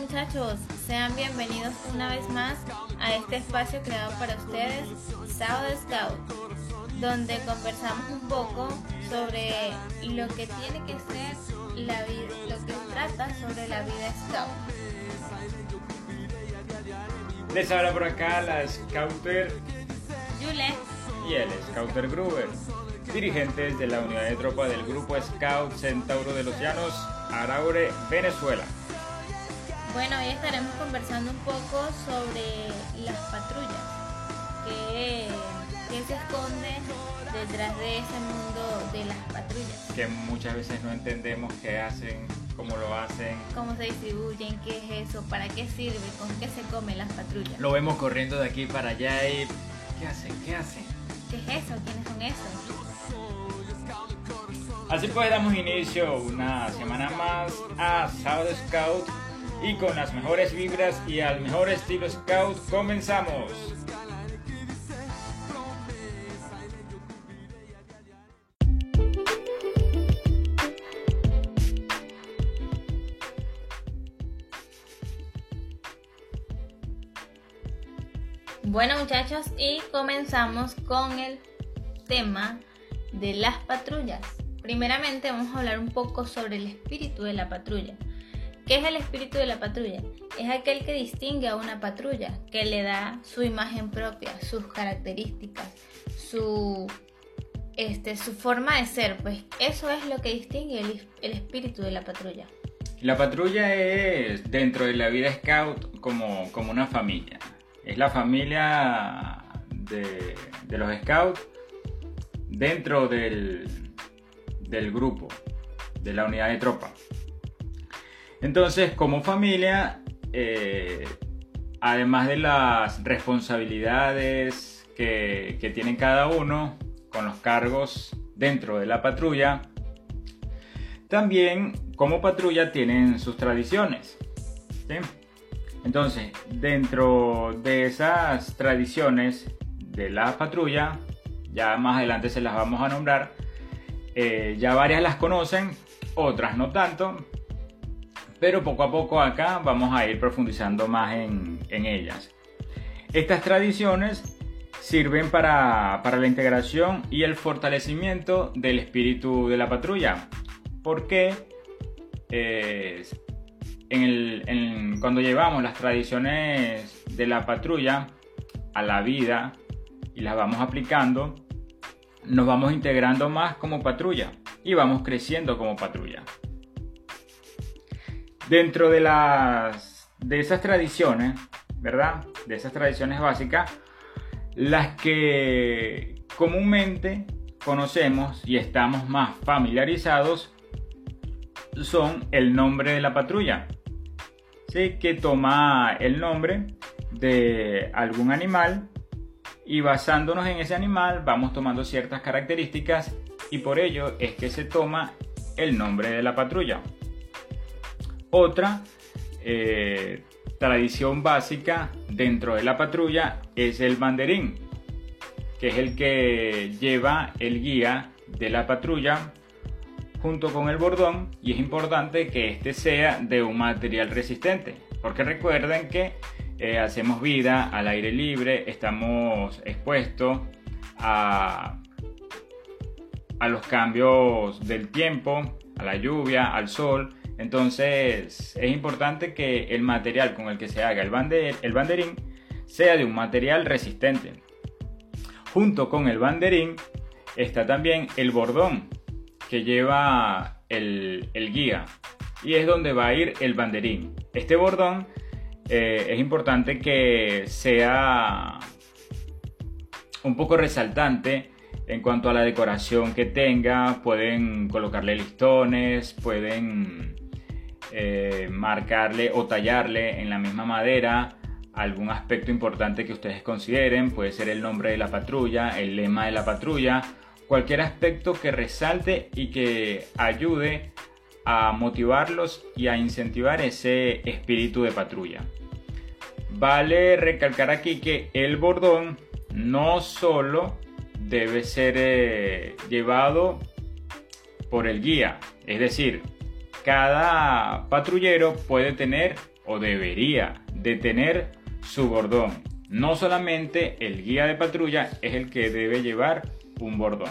muchachos, sean bienvenidos una vez más a este espacio creado para ustedes, Sábado Scout, donde conversamos un poco sobre lo que tiene que ser la vida, lo que trata sobre la vida Scout. Les habla por acá la Scouter Yule y el Scouter Gruber, dirigentes de la unidad de tropa del grupo Scout Centauro de los Llanos, Araure, Venezuela. Bueno, hoy estaremos conversando un poco sobre las patrullas, que, que se esconde detrás de ese mundo de las patrullas. Que muchas veces no entendemos qué hacen, cómo lo hacen. ¿Cómo se distribuyen? ¿Qué es eso? ¿Para qué sirve? ¿Con qué se comen las patrullas? Lo vemos corriendo de aquí para allá y... ¿Qué hacen? ¿Qué hacen? ¿Qué es eso? ¿Quiénes son esos? Así pues damos inicio una semana más a Sábado Scout y con las mejores vibras y al mejor estilo Scout comenzamos. Bueno muchachos, y comenzamos con el tema de las patrullas. Primeramente vamos a hablar un poco sobre el espíritu de la patrulla. ¿Qué es el espíritu de la patrulla? Es aquel que distingue a una patrulla, que le da su imagen propia, sus características, su, este, su forma de ser. Pues eso es lo que distingue el, el espíritu de la patrulla. La patrulla es dentro de la vida scout como, como una familia. Es la familia de, de los scouts dentro del, del grupo, de la unidad de tropa. Entonces, como familia, eh, además de las responsabilidades que, que, tienen cada uno con los cargos dentro de la patrulla, también como patrulla tienen sus tradiciones. Entonces, dentro de esas tradiciones de la patrulla, ya más adelante se las vamos a nombrar, eh, ya varias las conocen, otras no tanto, pero poco a poco acá vamos a ir profundizando más en, ellas. Estas tradiciones sirven para, para, la integración y el fortalecimiento del espíritu de la patrulla, porque eh, cuando llevamos las tradiciones de la patrulla a la vida y las vamos aplicando, nos vamos integrando más como patrulla y vamos creciendo como patrulla. Dentro de, las, de esas tradiciones, ¿verdad? De esas tradiciones básicas, las que comúnmente conocemos y estamos más familiarizados son el nombre de la patrulla, ¿sí? que toma el nombre de algún animal y basándonos en ese animal vamos tomando ciertas características y por ello es que se toma el nombre de la patrulla. Otra eh, tradición básica dentro de la patrulla es el banderín, que es el que lleva el guía de la patrulla junto con el bordón y es importante que este sea de un material resistente, porque recuerden que eh, hacemos vida al aire libre, estamos expuestos a, a los cambios del tiempo, a la lluvia, al sol, entonces es importante que el material con el que se haga el, bander, el banderín sea de un material resistente. Junto con el banderín está también el bordón que lleva el, el guía y es donde va a ir el banderín. Este bordón eh, es importante que sea un poco resaltante en cuanto a la decoración que tenga. Pueden colocarle listones, pueden eh, marcarle o tallarle en la misma madera algún aspecto importante que ustedes consideren, puede ser el nombre de la patrulla, el lema de la patrulla, cualquier aspecto que resalte y que ayude a motivarlos y a incentivar ese espíritu de patrulla. Vale recalcar aquí que el bordón no solo debe ser eh, llevado por el guía, es decir, cada patrullero puede tener o debería de tener su bordón. No solamente el guía de patrulla es el que debe llevar un bordón.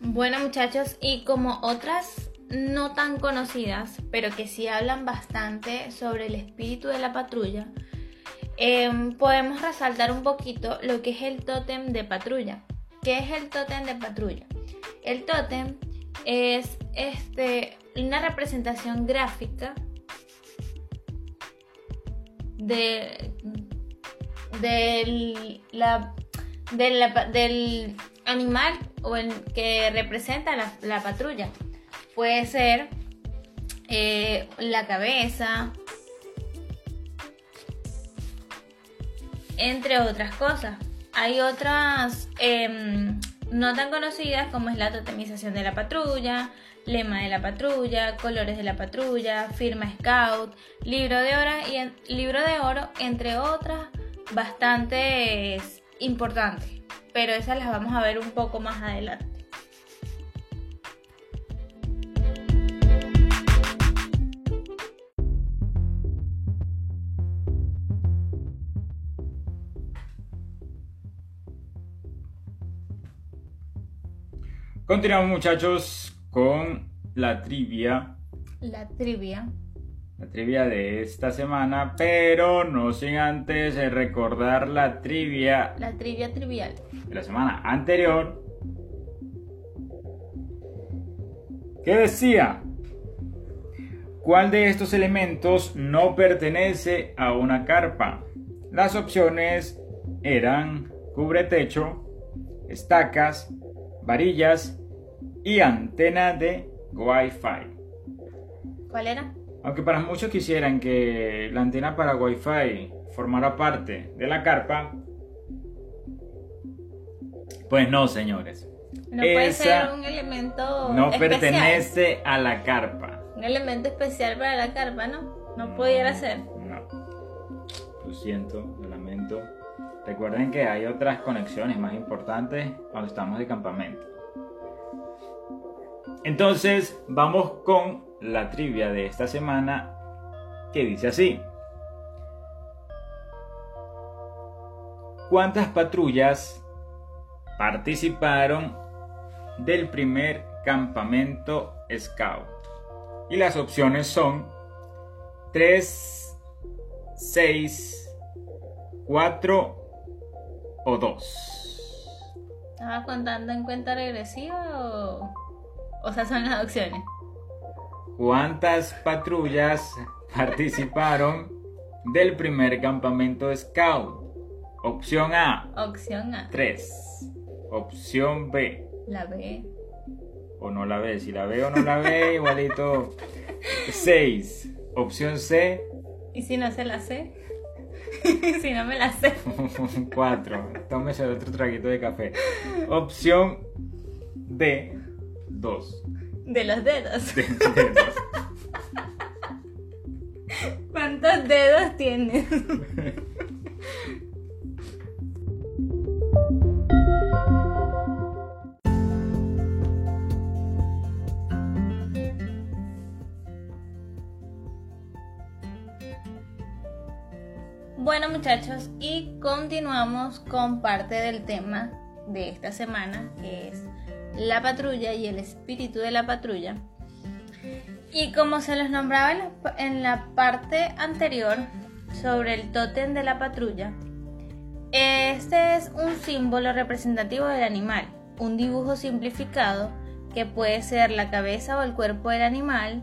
Bueno muchachos, y como otras no tan conocidas, pero que sí hablan bastante sobre el espíritu de la patrulla, em, podemos resaltar un poquito lo que es el tótem de patrulla. ¿Qué es el tótem de patrulla? El tótem es este, una representación gráfica de, la, del animal o el que representa la, patrulla. Puede ser eh, la cabeza, entre otras cosas. Hay otras em, no tan conocidas como es la totemización de la patrulla, lema de la patrulla, colores de la patrulla, firma scout, libro de oro y libro de oro, entre otras bastante importantes. Pero esas las vamos a ver un poco más adelante. Continuamos muchachos con la trivia. La trivia. La trivia de esta semana, pero no sin antes recordar la trivia. La trivia trivial. De la semana anterior. ¿Qué decía? ¿Cuál de estos elementos no pertenece a una carpa? Las opciones eran cubretecho, estacas, varillas y antena de Wi-Fi. ¿Cuál era? Aunque para muchos quisieran que la antena para Wi-Fi formara parte de la carpa, pues no, señores. No puede ser un elemento. No pertenece a la carpa. Un elemento especial para la carpa, ¿no? No pudiera ser. No. Lo siento, lo lamento. Recuerden que hay otras conexiones más importantes cuando estamos de campamento. Entonces, vamos con la trivia de esta semana que dice así. ¿Cuántas patrullas participaron del primer campamento Scout? Y las opciones son 3, 6, 4 o 2. ¿Estaba contando en cuenta regresiva o.? O sea, son las opciones. ¿Cuántas patrullas participaron del primer campamento Scout? Opción A. Opción A. 3. Opción B. La B. O no la B. Si la B o no la B, igualito. 6. Opción C. ¿Y si no se la sé? si no me la sé. 4. Tómese otro traguito de café. Opción D. Dos. De los dedos. ¿Cuántos dedos tienes? Bueno muchachos, y continuamos con parte del tema de esta semana, que es la patrulla y el espíritu de la patrulla. Y como se los nombraba en la, parte anterior sobre el tótem de la patrulla, este es un símbolo representativo del animal, un dibujo simplificado que puede ser la cabeza o el cuerpo del animal.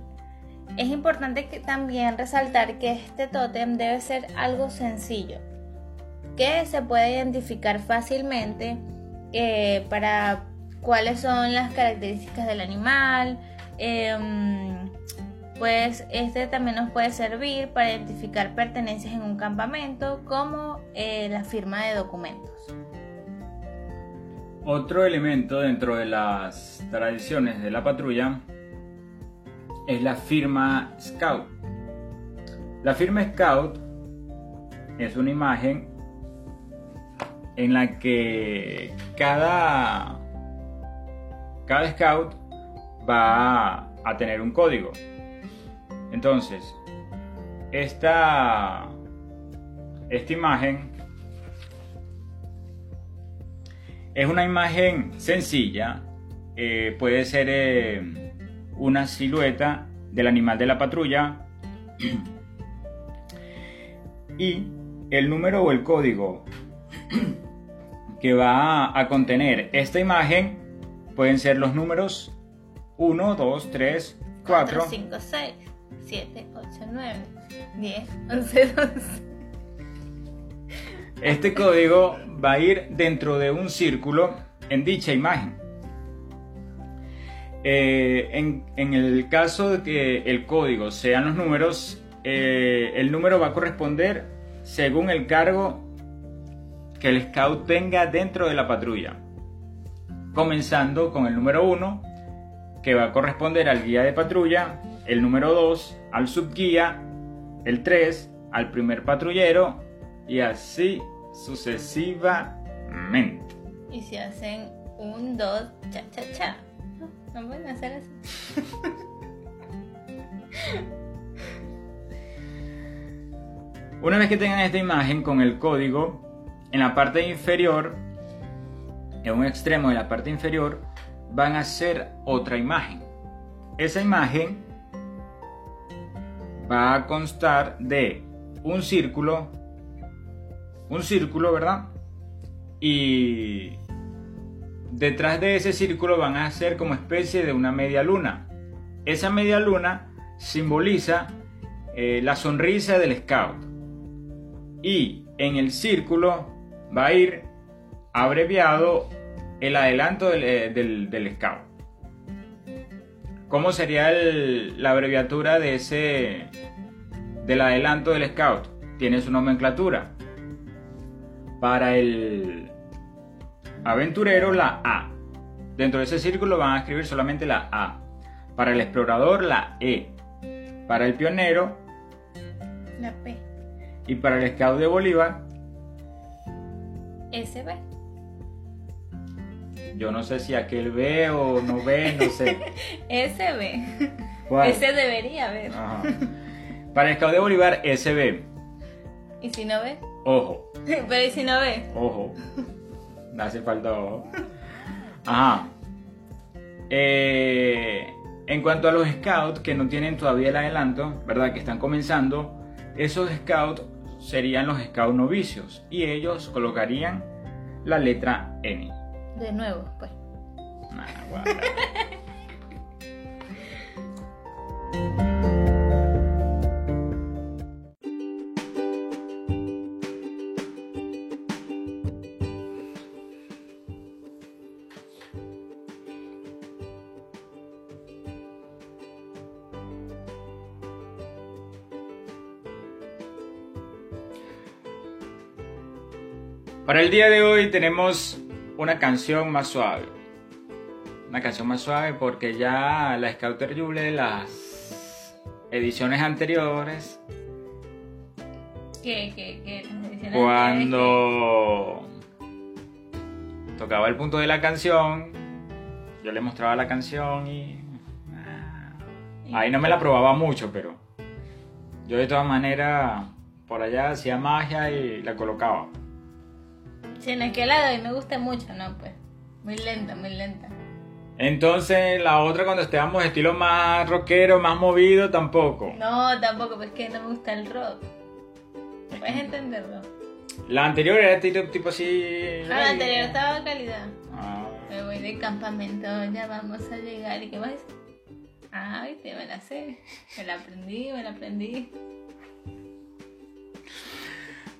Es importante que también resaltar que este tótem debe ser algo sencillo, que se puede identificar fácilmente eh, para cuáles son las características del animal. Em, pues este también nos puede servir para identificar pertenencias en un campamento como eh, la firma de documentos. Otro elemento dentro de las tradiciones de la patrulla es la firma Scout. La firma Scout es una imagen en la que cada cada scout va a, tener un código. Entonces, esta, esta imagen es una imagen sencilla, eh, puede ser eh, una silueta del animal de la patrulla y el número o el código que va a contener esta imagen pueden ser los números 1, 2, 3, 4, 5, 6, 7, 8, 9, 10, 11, 12. Este código va a ir dentro de un círculo en dicha imagen. Eh, en, el caso de que el código sean los números, eh, el número va a corresponder según el cargo que el scout tenga dentro de la patrulla. Comenzando con el número 1, que va a corresponder al guía de patrulla, el número 2 al subguía, el 3 al primer patrullero y así sucesivamente. Y si hacen un, dos, cha, cha, cha. No, pueden hacer así. Una vez que tengan esta imagen con el código, en la parte inferior, en un extremo de la parte inferior, van a hacer otra imagen. Esa imagen va a constar de un círculo, un círculo, ¿verdad? Y detrás de ese círculo van a ser como especie de una media luna. Esa media luna simboliza eh, la sonrisa del scout. Y en el círculo va a ir abreviado el adelanto del, eh, scout. ¿Cómo sería la abreviatura de ese del adelanto del scout? Tiene su nomenclatura. Para el aventurero la A. Dentro de ese círculo van a escribir solamente la A. Para el explorador la E. Para el pionero la P. Y para el scout de Bolívar SB. Yo no sé si aquel ve o no ve, no sé. SB. Ese debería ver. Para el scout de Bolívar, SB. ¿Y si no ve? Ojo. Pero ¿y si no ve? Ojo. No hace falta ojo. Ajá. Eh, en cuanto a los scouts que no tienen todavía el adelanto, ¿verdad? Que están comenzando, esos scouts serían los scouts novicios y ellos colocarían la letra N. De nuevo, pues. Para el día de hoy tenemos una canción más suave. Una canción más suave porque ya la Scouter Juble de las ediciones anteriores. ¿Qué, qué, qué? Cuando tocaba el punto de la canción, yo le mostraba la canción y. Ah, ahí no me la probaba mucho, pero yo de todas maneras por allá hacía magia y la colocaba. Sí, en aquel lado y me gusta mucho, ¿no? Pues muy lenta, muy lenta. Entonces, la otra cuando estábamos estilo más rockero, más movido, tampoco. No, tampoco, pues que no me gusta el rock. Puedes entenderlo. La anterior era tipo, tipo así. Ah, la anterior estaba calidad. Ah. Me voy de campamento, ya vamos a llegar. ¿Y qué más? Ay, te me la sé. Me la aprendí, me la aprendí.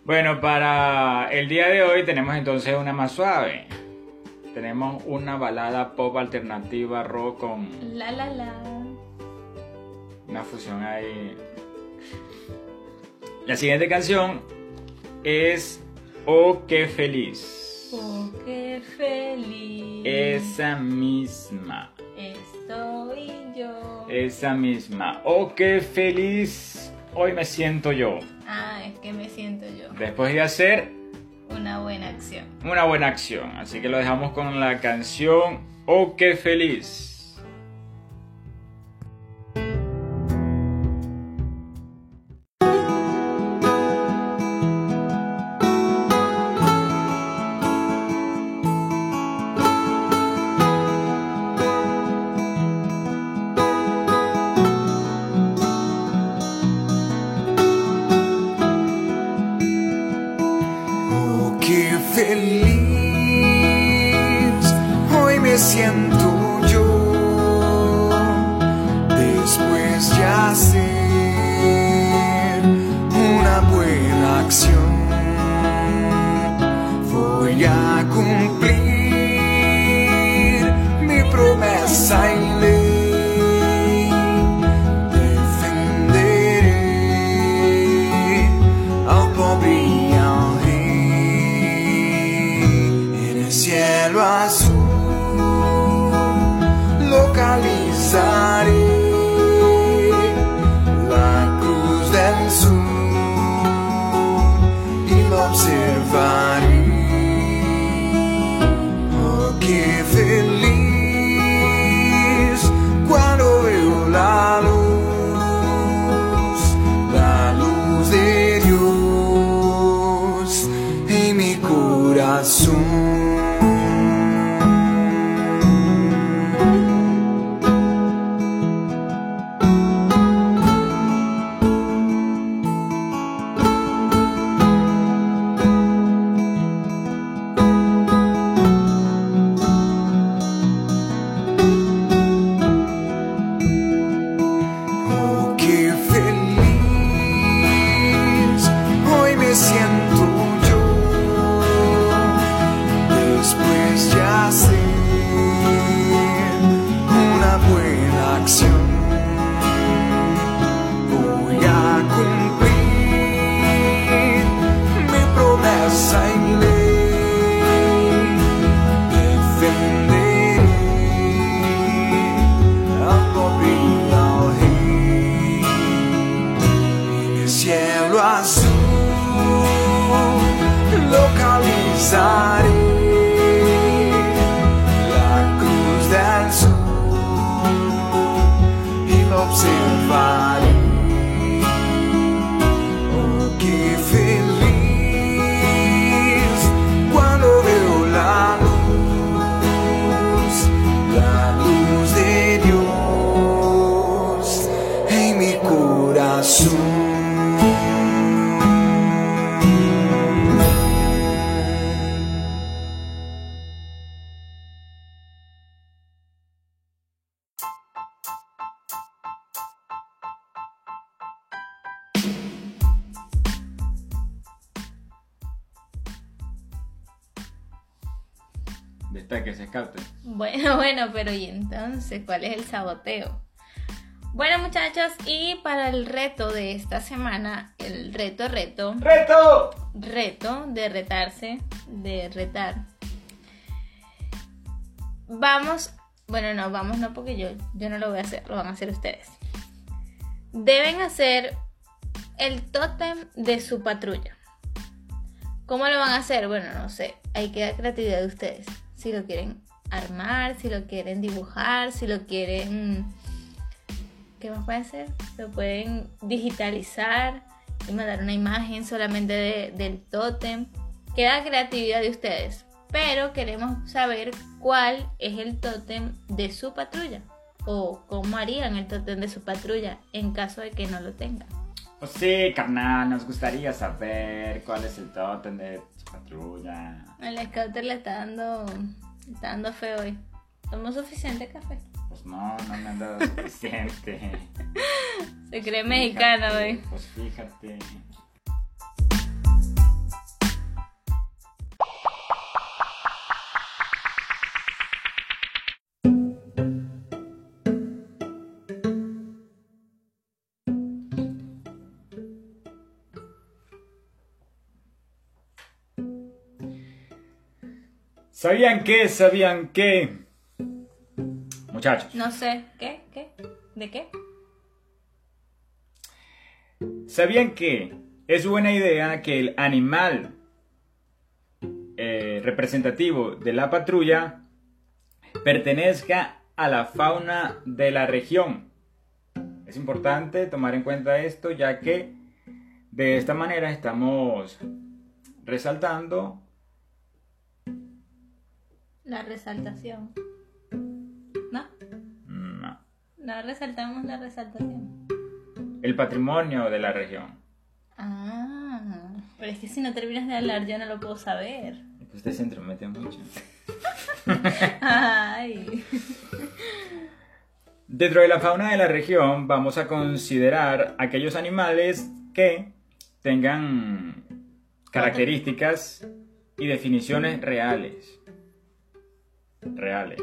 Bueno, para el día de hoy tenemos entonces una más suave. Tenemos una balada pop alternativa rock con. La la la. Una fusión ahí. La siguiente canción es Oh, qué feliz. Oh, qué feliz. Esa misma. Estoy yo. Esa misma. Oh, qué feliz. Hoy me siento yo. Ah, es que me siento yo. Después de hacer una buena acción. Una buena acción. Así que lo dejamos con la canción Oh, qué feliz. Soon. Destaque ese escaute. Bueno, bueno, pero ¿y entonces cuál es el saboteo? Bueno, muchachos, y para el reto de esta semana, el reto, reto, ¡Reto! reto de retarse, de retar. Vamos, bueno, no, vamos no porque yo, yo no lo voy a hacer, lo van a hacer ustedes. Deben hacer el tótem de su patrulla. ¿Cómo lo van a hacer? Bueno, no sé, ahí queda creatividad de ustedes. Si lo quieren armar, si lo quieren dibujar, si lo quieren... ¿Qué más puede ser? Lo pueden digitalizar y mandar una imagen solamente de- del tótem. Queda creatividad de ustedes. Pero queremos saber cuál es el tótem de su patrulla. O cómo harían el tótem de su patrulla en caso de que no lo tengan. Pues sí, carnal, nos gustaría saber cuál es el tótem de patrulla. El scouter le está dando, le está dando feo hoy. ¿Tomó suficiente café? Pues no, no me han dado suficiente. Se cree mexicano Fíjate, hoy. Pues fíjate. ¿Sabían qué? ¿Sabían qué? Muchachos, No sé, ¿qué? ¿Qué? ¿De qué? ¿sabían que es buena idea que el animal eh, representativo de la patrulla pertenezca a la fauna de la región? Es importante tomar en cuenta esto ya que de esta manera estamos resaltando La resaltación. ¿No? mm, No resaltamos la resaltación. el patrimonio de la región. Ah. Pero es que si no terminas de hablar yo no lo puedo saber. Usted se entromete mucho. Ay. Dentro de la fauna de la región vamos a considerar aquellos animales que tengan características y definiciones reales. Reales.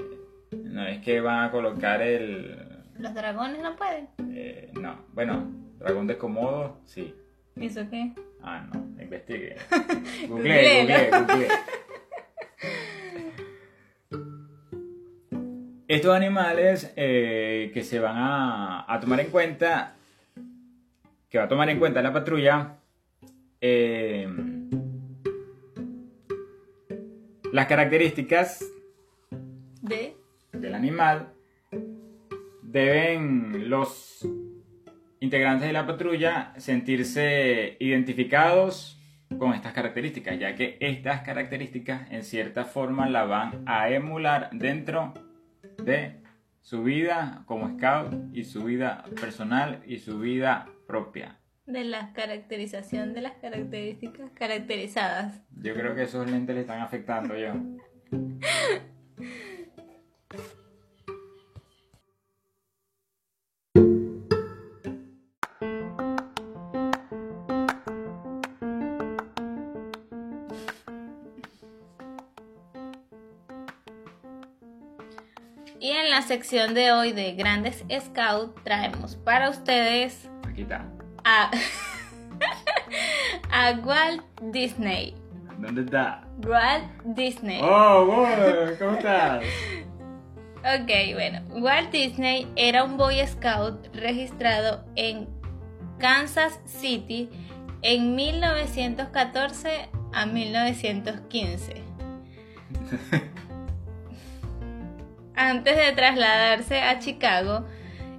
No es que van a colocar el... Los dragones no pueden. eh, no, bueno, dragón de Komodo, sí. ¿Y eso qué? Ah, no, investigue. Google, google, google. Estos animales eh, que se van a, a tomar en cuenta, que va a tomar en cuenta la patrulla, eh, las características De. del animal deben los integrantes de la patrulla sentirse identificados con estas características, ya que estas características en cierta forma la van a emular dentro de su vida como scout y su vida personal y su vida propia. De la caracterización de las características caracterizadas. Yo creo que esos lentes le están afectando yo. sección de hoy de Grandes Scout traemos para ustedes Aquí está. a, a Walt Disney. ¿Dónde está? Walt Disney. Oh, wow, ¿cómo estás? Ok, bueno. Walt Disney era un Boy Scout registrado en Kansas City en 1914 a 1915. Antes de trasladarse a Chicago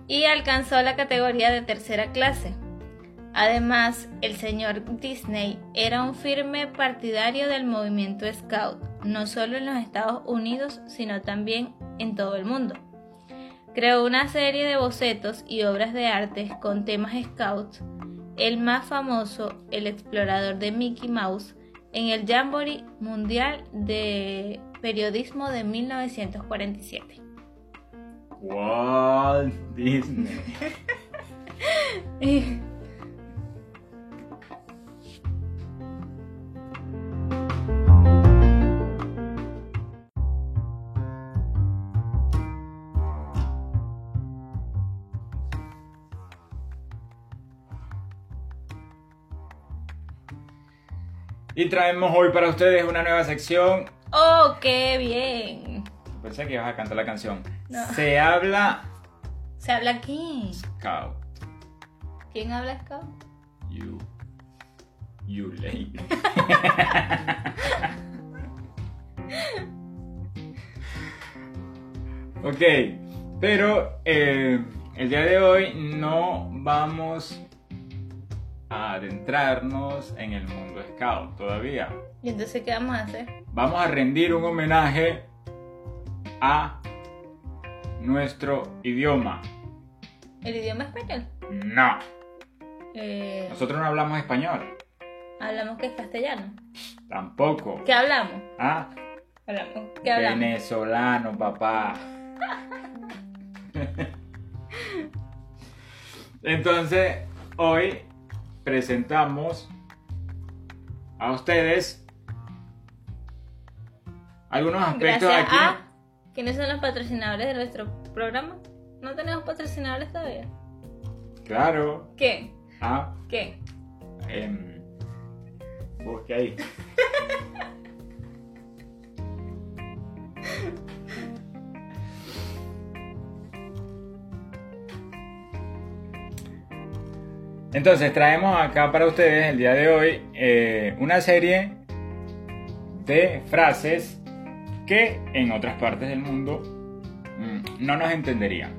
y alcanzó la categoría de tercera clase. Además, el señor Disney era un firme partidario del movimiento Scout, no solo en los Estados Unidos, sino también en todo el mundo. Creó una serie de bocetos y obras de arte con temas Scouts, el más famoso, el explorador de Mickey Mouse, en el Jamboree Mundial de Periodismo de 1947. Walt Disney. Y traemos hoy para ustedes una nueva sección. ¡Oh, qué bien! Pensé que ibas a cantar la canción. No. Se habla ¿Se habla aquí? Scout. ¿Quién habla Scout? You. You lady. ok, pero eh, el día de hoy no vamos a adentrarnos en el mundo scout todavía. ¿Y entonces qué vamos a hacer? Vamos a rendir un homenaje a nuestro idioma. ¿El idioma español? No, Eh, nosotros no hablamos español. hablamos que es castellano. Tampoco. ¿Qué hablamos? Ah, Hablamos. ¿Qué hablamos? venezolano, papá. Entonces, hoy presentamos a ustedes algunos aspectos Gracias aquí. a ¿Quiénes son los patrocinadores de nuestro programa? ¿No tenemos patrocinadores todavía? Claro. ¿Qué? Ah, ¿Qué? em, busque ahí. Entonces traemos acá para ustedes el día de hoy eh, una serie de frases que en otras partes del mundo mm, no nos entenderían.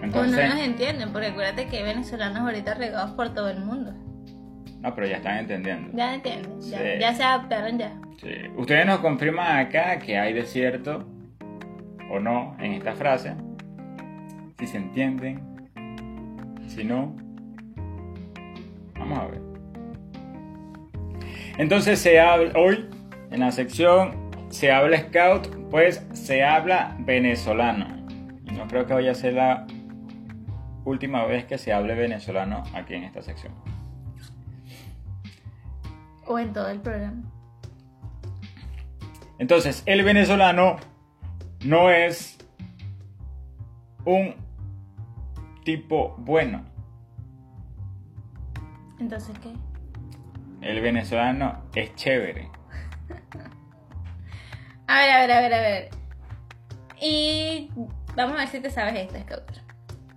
O Entonces, no nos entienden, porque acuérdate que hay venezolanos ahorita regados por todo el mundo. no, pero ya están entendiendo. Ya entienden, ya, Sí. ya se adaptaron ya. Sí. Ustedes nos confirman acá que hay desierto o no en esta frase. Si se entienden. Si no. Vamos a ver. Entonces se habla hoy en la sección se habla scout, pues se habla venezolano. Y no creo que vaya a ser la última vez que se hable venezolano aquí en esta sección. O en todo el programa. Entonces, el venezolano no es un tipo bueno. Entonces, ¿qué? El venezolano es chévere. A ver, a ver, a ver, a ver. Y vamos a ver si te sabes esta, Scouter.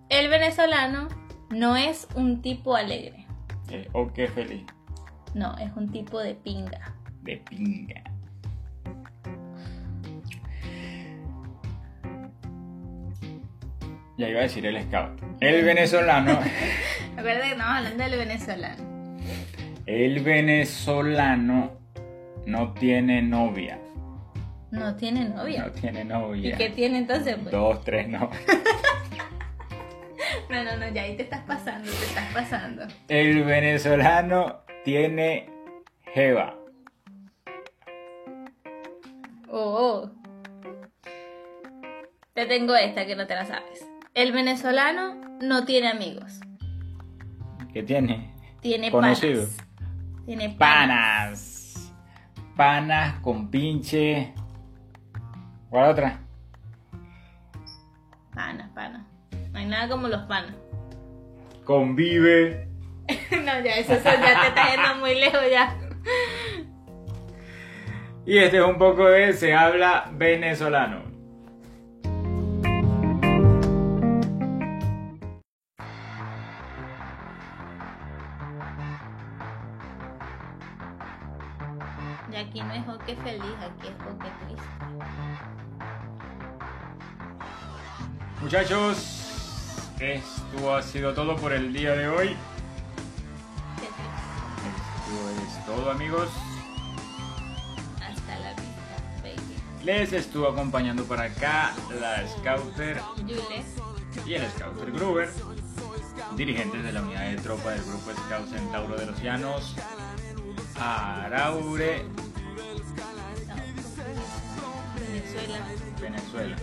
El venezolano no es un tipo alegre. Eh, o qué feliz. No, es un tipo de pinga. De pinga. Ya iba a decir el scout. El venezolano. Recuerda que estamos hablando del venezolano. El venezolano no tiene novia. No tiene novia. No tiene ¿Y novia. qué tiene entonces? Pues? Dos, tres, no. No, no, no, ya ahí te estás pasando, te estás pasando. El venezolano tiene jeva. Oh. Te tengo esta que no te la sabes. El venezolano no tiene amigos. ¿Qué tiene? Tiene Conocido. panas. Tiene panas. Panas. Panas con pinche. ¿Cuál otra? Panas, panas. No hay nada como los panas. Convive. no, ya, eso, eso ya te está yendo muy lejos ya. Y este es un poco de se habla venezolano. Muchachos, esto ha sido todo por el día de hoy. Esto es todo amigos. Hasta la vista, baby. Les estuvo acompañando para acá la Scouter y el Scouter Gruber, dirigentes de la unidad de tropa del grupo Scout Centauro de los Llanos, Araure, Venezuela. Venezuela.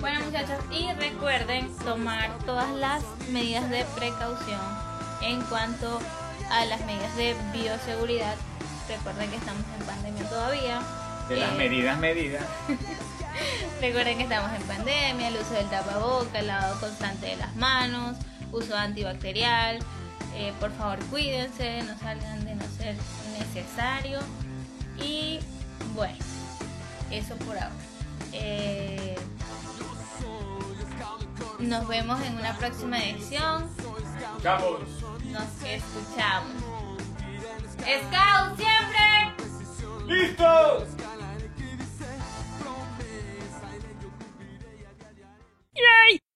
Bueno muchachos, y recuerden tomar todas las medidas de precaución en cuanto a las medidas de bioseguridad. Recuerden que estamos en pandemia todavía. De las Eh, medidas medidas. Recuerden que estamos en pandemia, el uso del tapaboca, el lavado constante de las manos, uso antibacterial. Eh, por favor, cuídense, no salgan de no ser necesario. Y bueno, eso por ahora. Eh, nos vemos en una próxima edición. Chavos. Nos escuchamos. ¡Scout siempre! ¡Listos! ¡Yay!